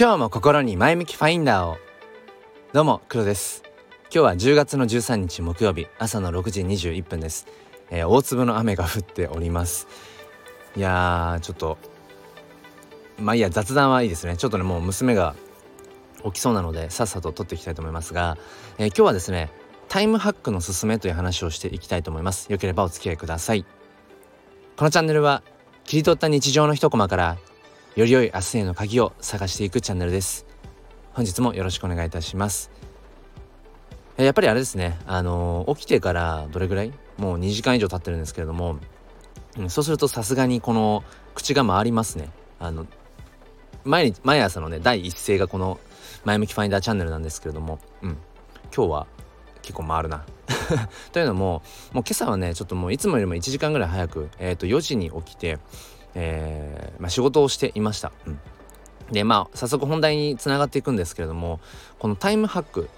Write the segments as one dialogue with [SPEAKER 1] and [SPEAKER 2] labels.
[SPEAKER 1] 今日も心に前向きファインダーを。どうも黒です。今日は10月の13日木曜日朝の6時21分です、えー、大粒の雨が降っております。いやーちょっとまあいいや雑談はいいですね。ちょっとねもう娘が起きそうなのでさっさと撮っていきたいと思いますが、えー、今日はですねタイムハックのすすめという話をしていきたいと思います。よければお付き合いください。このチャンネルは切り取った日常の一コマからより良い明日への鍵を探していくチャンネルです。本日もよろしくお願いいたします。やっぱりあれですね。あの起きてからどれぐらい？もう2時間以上経ってるんですけれども、そうするとさすがにこの口が回りますね。あの毎日毎朝のね第一声がこの前向きファインダーチャンネルなんですけれども、うん、今日は結構回るな。というのももう今朝はねちょっともういつもよりも1時間ぐらい早く、えー、と4時に起きて、えーまあ、仕事をしていました。うん。でまあ早速本題につながっていくんですけれどもこのタイムハック。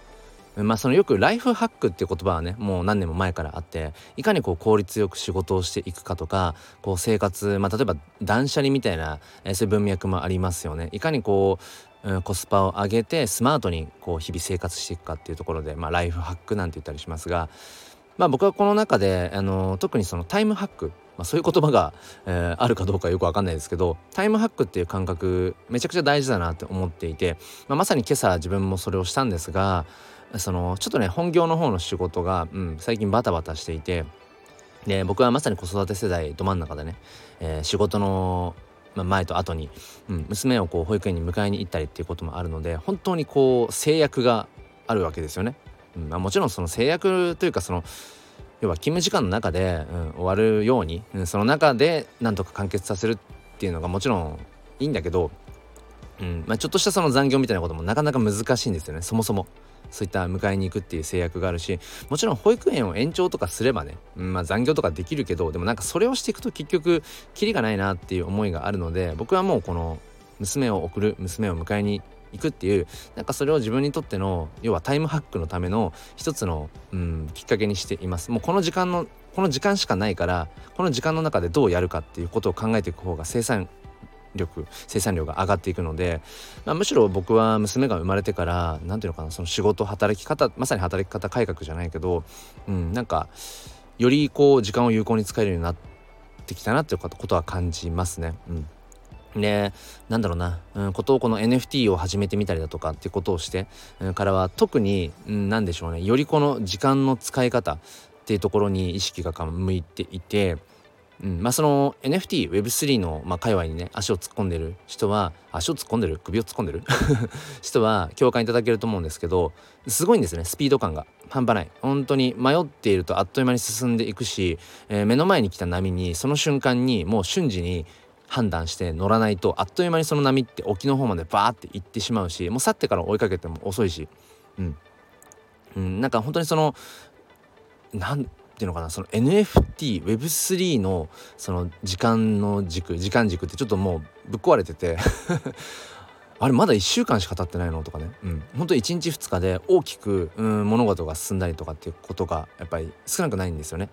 [SPEAKER 1] まあそのよくライフハックっていう言葉はねもう何年も前からあっていかにこう効率よく仕事をしていくかとかこう生活まあ例えば断捨離みたいな、えー、そういう文脈もありますよね。いかにこう、うん、コスパを上げてスマートにこう日々生活していくかっていうところで、まあ、ライフハックなんて言ったりしますがまあ僕はこの中で、あの特にそのタイムハック、まあ、そういう言葉が、えー、あるかどうかよくわかんないですけどタイムハックっていう感覚めちゃくちゃ大事だなって思っていて、まあ、まさに今朝自分もそれをしたんですがそのちょっとね本業の方の仕事が、うん、最近バタバタしていてで僕はまさに子育て世代ど真ん中でね、えー、仕事のまあ、前と後に、うん、娘をこう保育園に迎えに行ったりっていうこともあるので本当にこう制約があるわけですよね。うんまあ、もちろんその制約というかその要は勤務時間の中で、うん、終わるように、うん、その中でなんとか完結させるっていうのがもちろんいいんだけど、うんまあ、ちょっとしたその残業みたいなこともなかなか難しいんですよねそもそも。そういった迎えに行くっていう制約があるしもちろん保育園を延長とかすればね、うんまあ、残業とかできるけどでもなんかそれをしていくと結局キリがないなっていう思いがあるので僕はもうこの娘を送る娘を迎えに行くっていうなんかそれを自分にとっての要はタイムハックのための一つの、うん、きっかけにしていますもうこの時間のこの時間しかないからこの時間の中でどうやるかっていうことを考えていく方が生産力生産量が上がっていくので、まあ、むしろ僕は娘が生まれてから何ていうのかなその仕事働き方まさに働き方改革じゃないけど、うん、なんかよりこう時間を有効に使えるようになってきたなっていうことは感じますね。うんでなんだろうな、うん、ことをこの NFT を始めてみたりだとかってことをして、うん、からは特に、うん、何でしょうねよりこの時間の使い方っていうところに意識が向いていて、うんまあ、その NFTWeb3 の、まあ、界隈にね足を突っ込んでる人は足を突っ込んでる？首を突っ込んでる？人は共感いただけると思うんですけどすごいんですねスピード感が。半端ない。本当に迷っているとあっという間に進んでいくし、えー、目の前に来た波にその瞬間にもう瞬時に判断して乗らないとあっという間にその波って沖の方までバーって行ってしまうしもう去ってから追いかけても遅いし。うん、うん、なんか本当にそのなんていうのかなその NFTWeb3 のその時間の軸時間軸ってちょっともうぶっ壊れてて あれまだ1週間しか経ってないのとかね、うん、本当1日2日で大きく、うん、物事が進んだりとかっていうことがやっぱり少なくないんですよね。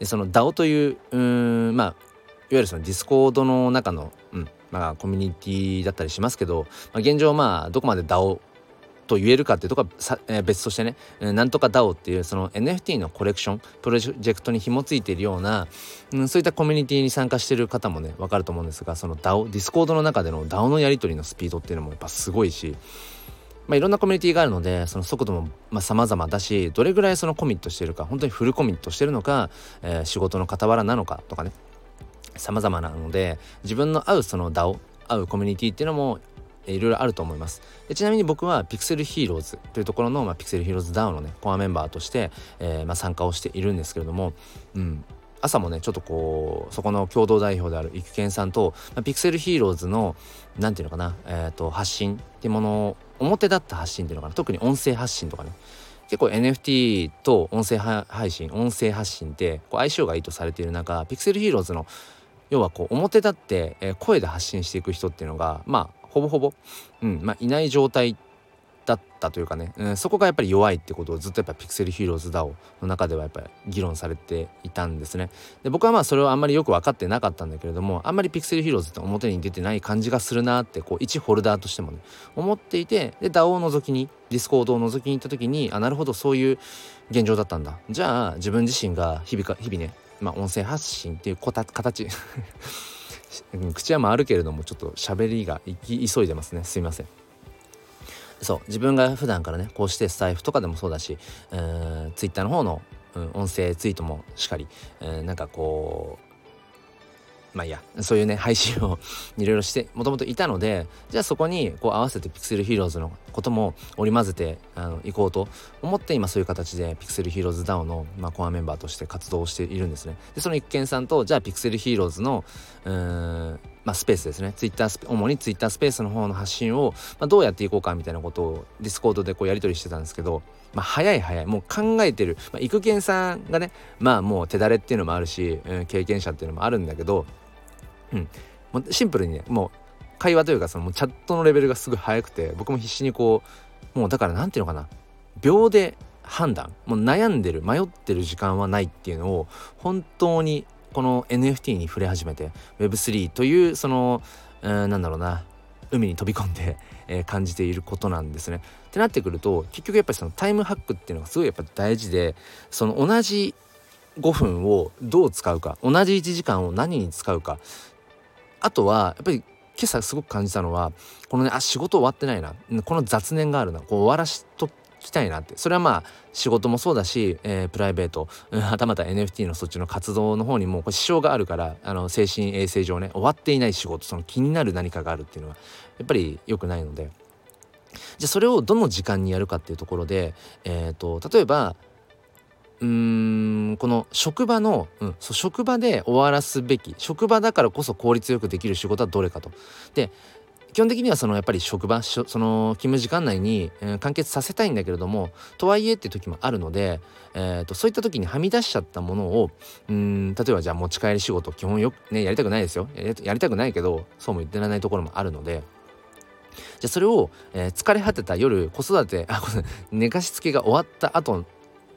[SPEAKER 1] でその DAO といううんまあいわゆるそのディスコードの中の、うんまあ、コミュニティだったりしますけど、まあ、現状まあどこまで DAO と言えるかっていうとこはさ、えー、別としてね、えー、なんとか DAO っていうその NFT のコレクションプロジェクトに紐付いているような、うん、そういったコミュニティに参加してる方もね分かると思うんですがその DAO ディスコードの中での DAO のやり取りのスピードっていうのもやっぱすごいしまあ、いろんなコミュニティがあるのでその速度もまあ様々だしどれぐらいそのコミットしてるか本当にフルコミットしてるのか、えー、仕事の傍らなのかとかね。様々なので自分の合うその DAO 合うコミュニティっていうのもいろいろあると思います。でちなみに僕はピクセルヒーローズというところの、まあ、ピクセルヒーローズ DAO のねコアメンバーとして、えーまあ、参加をしているんですけれども、うん、朝もねちょっとこうそこの共同代表である育賢さんと、まあ、ピクセルヒーローズの何て言うのかな、えーと、発信っていうものを表立った発信っていうのかな特に音声発信とかね。結構 NFT と音声配信音声発信ってこう相性がいいとされている中ピクセルヒーローズの要はこう表立って、え、声で発信していく人っていうのがまあほぼほぼ、うんまあ、いない状態だったというかね、うん、そこがやっぱり弱いってことをずっとやっぱピクセルヒーローズ DAO の中ではやっぱり議論されていたんですね。で僕はまあそれをあんまりよく分かってなかったんだけれどもあんまりピクセルヒーローズって表に出てない感じがするなってこう一ホルダーとしてもね思っていてで DAO を覗きにディスコードを覗きに行った時にあなるほどそういう現状だったんだ。じゃあ自分自身が日々か日々ねまあ音声発信っていうこた形。口は回るけれどもちょっと喋りが行き急いでますね。すいません。そう。自分が普段からねこうしてスタイフとかでもそうだし、えー、ツイッターの方の、うん、音声ツイートもしっかり、えー、なんかこうまあいいや。そういうね配信をいろいろしてもともといたのでじゃあそこにこう合わせてピクセルヒーローズのことも織り交ぜてあの行こうと思って今そういう形でピクセルヒーローズ DAO の、まあ、コアメンバーとして活動しているんですね。でその一見さんとじゃあピクセルヒーローズのうーんまあ、スペースですね。ツイッター主にツイッタースペースの方の発信を、まあ、どうやっていこうかみたいなことをディスコードでこうやり取りしてたんですけど、まあ、早い早い。もう考えてる、まあ、育賢さんがねまあもう手だれっていうのもあるし、うん、経験者っていうのもあるんだけどうん、シンプルにねもう会話というかそのチャットのレベルがすごい速くて僕も必死にこうもうだから何て言うのかな。秒で判断。もう悩んでる迷ってる時間はないっていうのを本当にこの NFT に触れ始めて Web3 というその、えー、なんだろうな海に飛び込んで、えー、感じていることなんですね。ってなってくると結局やっぱりそのタイムハックっていうのがすごいやっぱ大事でその同じ5分をどう使うか同じ1時間を何に使うかあとはやっぱり今朝すごく感じたのはこのねあ仕事終わってないな。この雑念があるな。こう終わらしときたいなって。それはまあ仕事もそうだし、えー、プライベート、うん、はたまた NFT のそっちの活動の方にもこれ支障があるからあの精神衛生上ね終わっていない仕事その気になる何かがあるっていうのはやっぱり良くないので。じゃあそれをどの時間にやるかっていうところで、えーと例えばうんこの職場の、うん、そう職場で終わらすべき職場だからこそ効率よくできる仕事はどれかと。で基本的にはそのやっぱり職場その勤務時間内に、えー、完結させたいんだけれどもとはいえって時もあるので、えーと、そういった時にはみ出しちゃったものをうん例えばじゃあ持ち帰り仕事基本よくねやりたくないですよやりたくないけどそうも言ってられないところもあるので。じゃあそれを、えー、疲れ果てた夜子育てあ寝かしつけが終わった後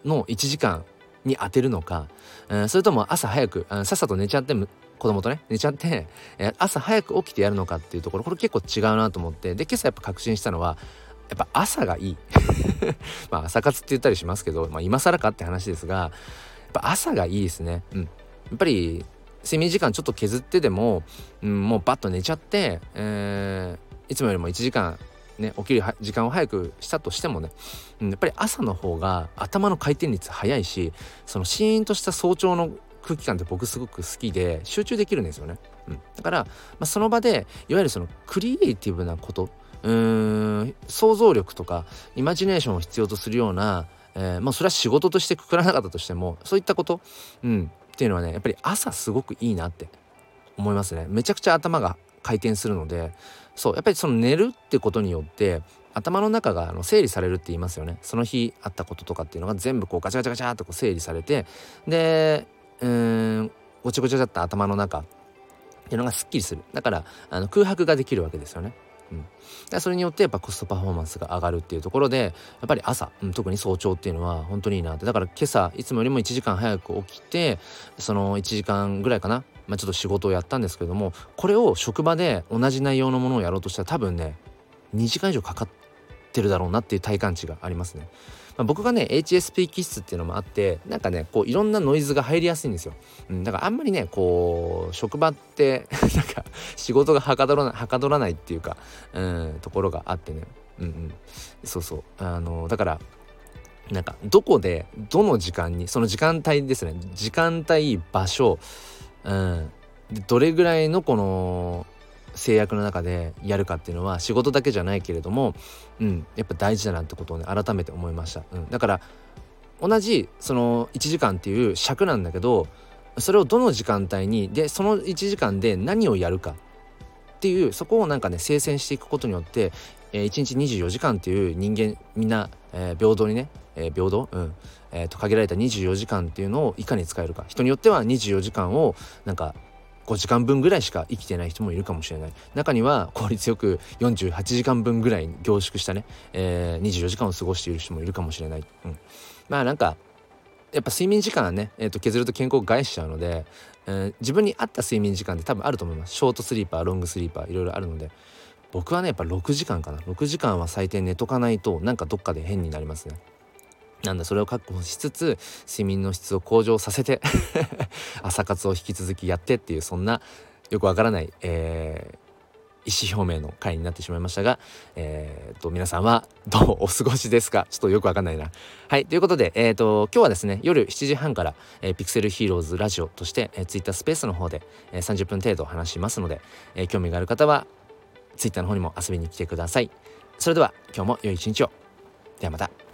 [SPEAKER 1] の1時間に当てるのか、えー、それとも朝早く、さっさと寝ちゃって子供とね寝ちゃって、え、朝早く起きてやるのかっていうところ。これ結構違うなと思って。で今朝やっぱ確信したのはやっぱ朝がいい。まあ朝活って言ったりしますけど、まあ、今更かって話ですがやっぱ朝がいいですね。うん。やっぱり睡眠時間ちょっと削ってでも、うん、もうバッと寝ちゃって、えー、いつもよりも1時間ね起きる時間を早くしたとしてもね、うん、やっぱり朝の方が頭の回転率早いしそのシーンとした早朝の空気感って僕すごく好きで集中できるんですよね。うん、だから、まあ、その場でいわゆるそのクリエイティブなことうーん想像力とかイマジネーションを必要とするような、えー、まあそれは仕事としてくくらなかったとしてもそういったこと、うん、っていうのはねやっぱり朝すごくいいなって思いますね。めちゃくちゃ頭が回転するのでそうやっぱりその寝るってことによって頭の中があの整理されるって言いますよね。その日あったこととかっていうのが全部こうガチャガチャガチャっとこう整理されてでうんごちゃごちゃだった頭の中っていうのがすっきりする。だからあの空白ができるわけですよね。うん、でそれによってやっぱコストパフォーマンスが上がるっていうところでやっぱり朝、うん、特に早朝っていうのは本当にいいなって。だから今朝いつもよりも1時間早く起きてその1時間ぐらいかなまあ、ちょっと仕事をやったんですけどもこれを職場で同じ内容のものをやろうとしたら多分ね2時間以上かかってるだろうなっていう体感値がありますね。まあ、僕がね HSP 気質っていうのもあってなんかねこういろんなノイズが入りやすいんですよ。うん、だからあんまりねこう職場って なんか仕事がはかどらはかどらないっていうか、うん、ところがあってね。うんうん、そうそうあのだからなんかどこでどの時間にその時間帯ですね時間帯場所うん、でどれぐらいのこの制約の中でやるかっていうのは仕事だけじゃないけれども、うん、やっぱ大事だなってことをね改めて思いました、うん、だから同じその1時間っていう尺なんだけどそれをどの時間帯にでその1時間で何をやるかっていうそこをなんかね精選していくことによって、えー、1日24時間っていう人間みんな、えー、平等にね、えー、平等、うん。えー、と限られた24時間っていうのをいかに使えるか。人によっては24時間をなんか5時間分ぐらいしか生きてない人もいるかもしれない。中には効率よく48時間分ぐらい凝縮したね、えー、24時間を過ごしている人もいるかもしれない、うん、まあなんかやっぱ睡眠時間はね、えー、と削ると健康を害しちゃうので、えー、自分に合った睡眠時間って多分あると思います。ショートスリーパーロングスリーパーいろいろあるので。僕はねやっぱ6時間かな。6時間は最低寝とかないとなんかどっかで変になりますね。なんだそれを確保しつつ睡眠の質を向上させて 朝活を引き続きやってっていうそんなよくわからない、えー、意思表明の回になってしまいましたが、えーと、皆さんはどうお過ごしですか？ちょっとよくわかんないな。はいということで、えーと、今日はですね夜7時半から、えー、ピクセルヒーローズラジオとして、えー、Twitter スペースの方で、えー、30分程度話しますので、えー、興味がある方は Twitter の方にも遊びに来てください。それでは今日も良い一日を。ではまた。